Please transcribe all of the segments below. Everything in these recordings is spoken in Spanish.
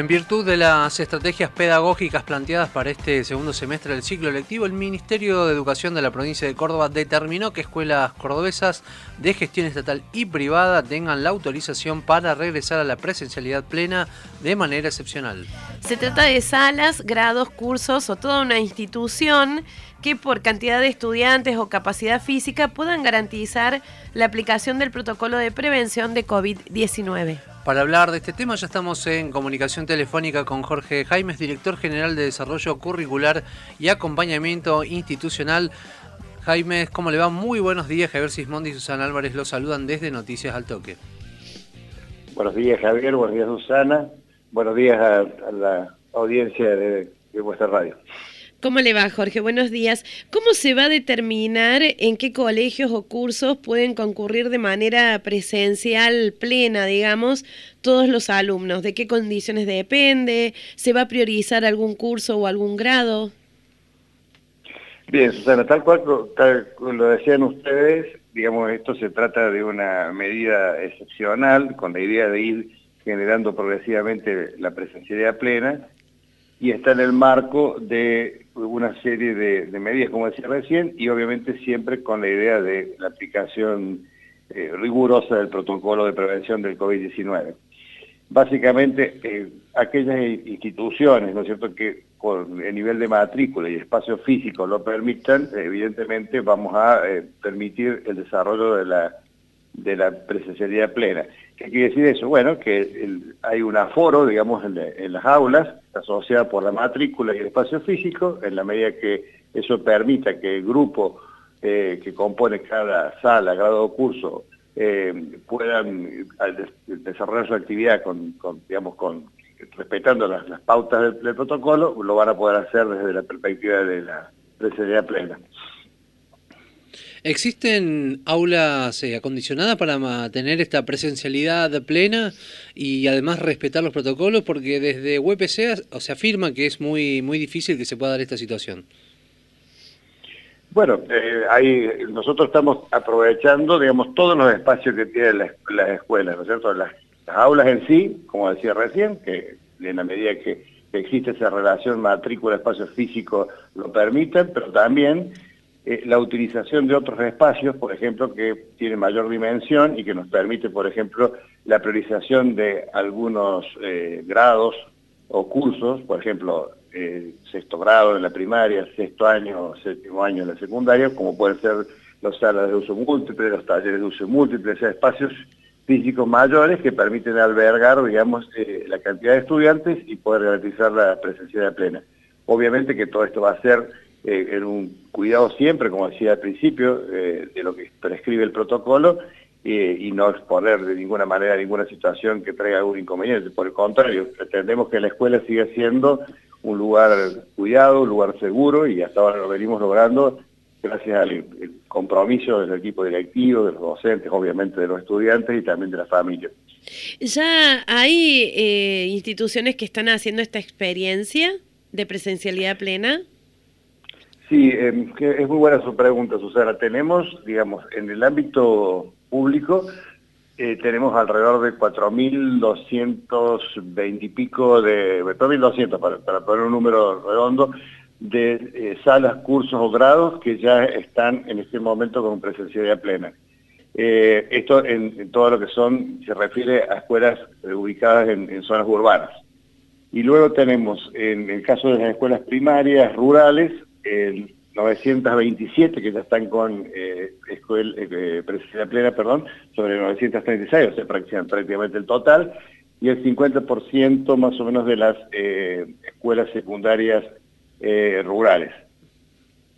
En virtud de las estrategias pedagógicas planteadas para este segundo semestre del ciclo lectivo, el Ministerio de Educación de la provincia de Córdoba determinó que escuelas cordobesas de gestión estatal y privada tengan la autorización para regresar a la presencialidad plena de manera excepcional. Se trata de salas, grados, cursos o toda una institución que por cantidad de estudiantes o capacidad física puedan garantizar la aplicación del protocolo de prevención de COVID-19. Para hablar de este tema ya estamos en comunicación telefónica con Jorge Jaimes, director general de Desarrollo Curricular y Acompañamiento Institucional. Jaimes, ¿cómo le va? Muy buenos días. Javier Sismondi y Susana Álvarez los saludan desde Noticias al Toque. Buenos días, Javier. Buenos días, Susana. Buenos días a, la audiencia de vuestra radio. ¿Cómo le va, Jorge? Buenos días. ¿Cómo se va a determinar en qué colegios o cursos pueden concurrir de manera presencial plena, digamos, todos los alumnos? ¿De qué condiciones depende? ¿Se va a priorizar algún curso o algún grado? Bien, Susana, tal cual tal, lo decían ustedes, digamos, esto se trata de una medida excepcional con la idea de ir generando progresivamente la presencialidad plena y está en el marco de una serie de, medidas, como decía recién, y obviamente siempre con la idea de la aplicación eh, rigurosa del protocolo de prevención del COVID-19. Básicamente, eh, aquellas instituciones, ¿no es cierto?, que con el nivel de matrícula y espacio físico lo permitan, evidentemente vamos a eh, permitir el desarrollo de la, de la presencialidad plena. ¿Qué quiere decir eso? Bueno, que hay un aforo, digamos, en, las aulas, asociada por la matrícula y el espacio físico, en la medida que eso permita que el grupo eh, que compone cada sala, grado o curso, eh, puedan desarrollar su actividad con, digamos, con, respetando las, pautas del, protocolo, lo van a poder hacer desde la perspectiva de la presencialidad plena. ¿Existen aulas eh, acondicionadas para mantener esta presencialidad plena y además respetar los protocolos? Porque desde UPC se afirma que es muy, muy difícil que se pueda dar esta situación. Bueno, eh, nosotros estamos aprovechando, digamos, todos los espacios que tienen las, escuelas, ¿no es cierto? Las, aulas en sí, como decía recién, que en la medida que existe esa relación matrícula-espacio físico lo permiten, pero también eh, la utilización de otros espacios, por ejemplo, que tienen mayor dimensión y que nos permite, por ejemplo, la priorización de algunos eh, grados o cursos, por ejemplo, eh, sexto grado en la primaria, sexto año, séptimo año en la secundaria, como pueden ser las salas de uso múltiple, los talleres de uso múltiple, espacios físicos mayores que permiten albergar, digamos, la cantidad de estudiantes y poder garantizar la presencia plena. Obviamente que todo esto va a ser eh, en un cuidado siempre, como decía al principio, eh, de lo que prescribe el protocolo eh, y no exponer de ninguna manera ninguna situación que traiga algún inconveniente. Por el contrario, pretendemos que la escuela siga siendo un lugar cuidado, un lugar seguro y hasta ahora lo venimos logrando gracias al compromiso del equipo directivo, de los docentes, obviamente de los estudiantes y también de la familia. ¿Ya hay instituciones que están haciendo esta experiencia de presencialidad plena? Sí, em, es muy buena su pregunta, Susana. Tenemos, digamos, en el ámbito público, eh, tenemos alrededor de 4.220 y pico de, 4.200 para, para poner un número redondo, de eh, salas, cursos o grados que ya están en este momento con presencialidad plena. Eh, esto en, todo lo que son, se refiere a escuelas ubicadas en, en zonas urbanas. Y luego tenemos, en el caso de las escuelas primarias, rurales, el 927 que ya están con eh, escuela, eh, plena, perdón, sobre 936, o sea, prácticamente el total, y el 50% más o menos de las eh, escuelas secundarias eh, rurales.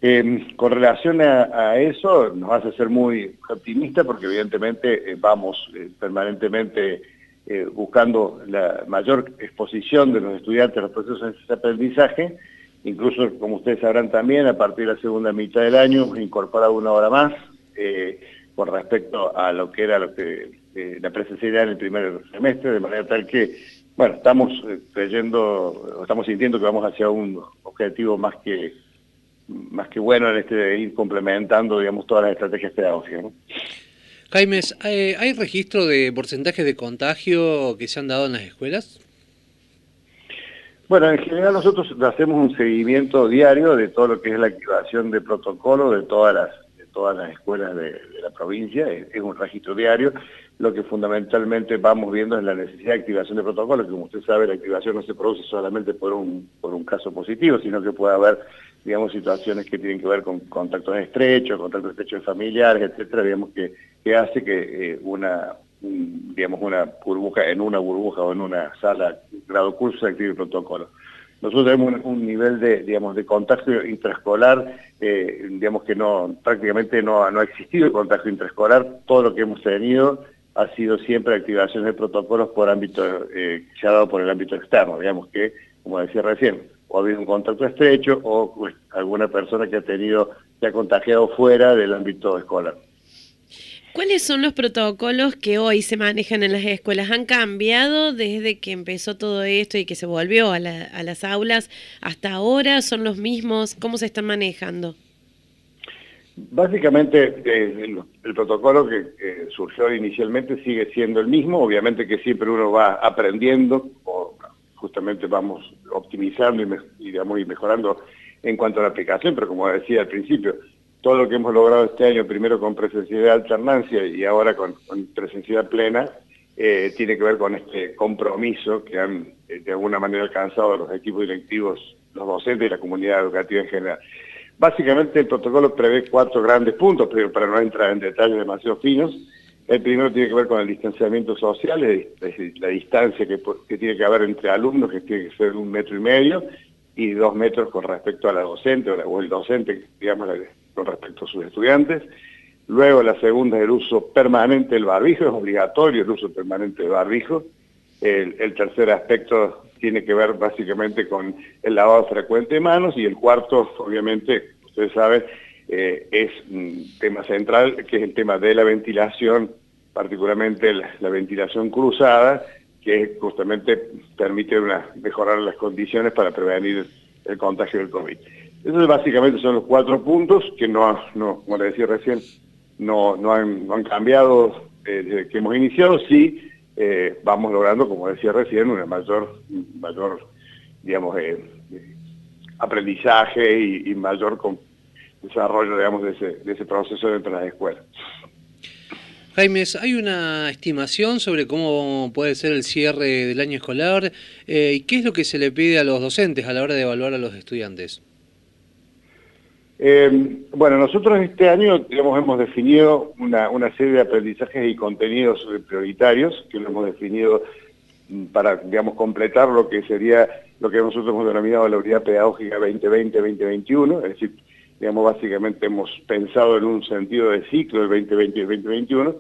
Em, con relación a, eso, nos hace ser muy optimistas porque evidentemente vamos permanentemente buscando la mayor exposición de los estudiantes a los procesos de aprendizaje, Incluso, como ustedes sabrán también, a partir de la segunda mitad del año incorporado una hora más eh, con respecto a lo que era lo que, eh, la presencialidad en el primer semestre, de manera tal que, bueno, estamos eh, creyendo, estamos sintiendo que vamos hacia un objetivo más que más que bueno en este de ir complementando, digamos, todas las estrategias pedagógicas. ¿no? Jaimes, ¿hay registro de porcentajes de contagio que se han dado en las escuelas? Bueno, en general nosotros hacemos un seguimiento diario de todo lo que es la activación de protocolo de todas las, de todas las escuelas de, la provincia, es, un registro diario. Lo que fundamentalmente vamos viendo es la necesidad de activación de protocolo, que como usted sabe la activación no se produce solamente por un, por un caso positivo, sino que puede haber, digamos, situaciones que tienen que ver con contactos estrechos, contactos estrechos familiares, etcétera, digamos, que, que hace que eh, una, digamos, una burbuja, en una burbuja o en una sala grado curso se active el protocolo. Nosotros tenemos un, nivel de, digamos, de contagio intraescolar, eh, digamos que no, prácticamente no, no ha existido el contagio intraescolar, todo lo que hemos tenido ha sido siempre activación de protocolos por ámbito, eh, se ha dado por el ámbito externo, digamos que, como decía recién, o ha habido un contacto estrecho o pues, alguna persona que ha tenido, se ha contagiado fuera del ámbito escolar. ¿Cuáles son los protocolos que hoy se manejan en las escuelas? ¿Han cambiado desde que empezó todo esto y que se volvió a, las aulas hasta ahora? ¿Son los mismos? ¿Cómo se están manejando? Básicamente eh, el, protocolo que surgió inicialmente sigue siendo el mismo, obviamente que siempre uno va aprendiendo o justamente vamos optimizando y, y mejorando en cuanto a la aplicación, pero como decía al principio, todo lo que hemos logrado este año, primero con presencialidad de alternancia y ahora con, presencialidad plena, eh, tiene que ver con este compromiso que han eh, de alguna manera alcanzado los equipos directivos, los docentes y la comunidad educativa en general. Básicamente el protocolo prevé cuatro grandes puntos, pero para no entrar en detalles demasiado finos. El primero tiene que ver con el distanciamiento social, es la distancia que, tiene que haber entre alumnos, que tiene que ser un metro y medio, y dos metros con respecto a la docente o, el docente, digamos, con respecto a sus estudiantes. Luego la segunda es el uso permanente del barbijo, es obligatorio el uso permanente del barbijo. El, tercer aspecto tiene que ver básicamente con el lavado frecuente de manos y el cuarto, obviamente, ustedes saben, eh, es un tema central, que es el tema de la ventilación, particularmente la ventilación cruzada, que justamente permite una, mejorar las condiciones para prevenir el contagio del COVID. Esos básicamente son los cuatro puntos que no, no como le decía recién, no, no, han, cambiado eh, desde que hemos iniciado, sí eh, vamos logrando, como decía recién, un mayor, mayor digamos, eh, aprendizaje y, mayor desarrollo, digamos, de ese, de ese proceso dentro de las escuelas. Jaimes, ¿hay una estimación sobre cómo puede ser el cierre del año escolar? Eh, ¿Y qué es lo que se le pide a los docentes a la hora de evaluar a los estudiantes? Eh, bueno, nosotros este año hemos definido una, serie de aprendizajes y contenidos prioritarios que lo hemos definido mm, para, digamos, completar lo que sería lo que nosotros hemos denominado la unidad pedagógica 2020-2021, es decir, digamos, básicamente hemos pensado en un sentido de ciclo del 2020 y el 2021,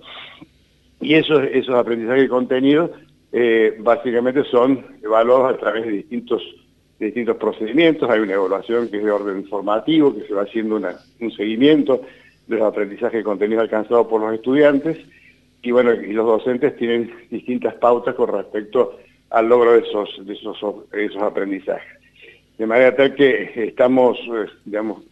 y esos, esos aprendizajes y contenidos eh, básicamente son evaluados a través de distintos, distintos procedimientos, hay una evaluación que es de orden formativo, que se va haciendo un seguimiento de los aprendizajes y contenidos alcanzados por los estudiantes, y bueno, y los docentes tienen distintas pautas con respecto al logro de esos, de esos, aprendizajes. De manera tal que estamos, eh, digamos,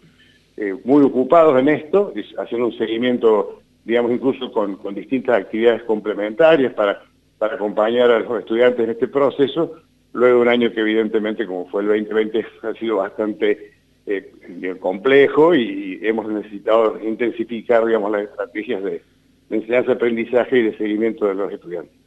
eh, muy ocupados en esto, haciendo un seguimiento, digamos, incluso con, distintas actividades complementarias para, para acompañar a los estudiantes en este proceso, luego de un año que evidentemente, como fue el 2020, ha sido bastante eh, complejo y hemos necesitado intensificar, digamos, las estrategias de, de enseñanza, aprendizaje y de seguimiento de los estudiantes.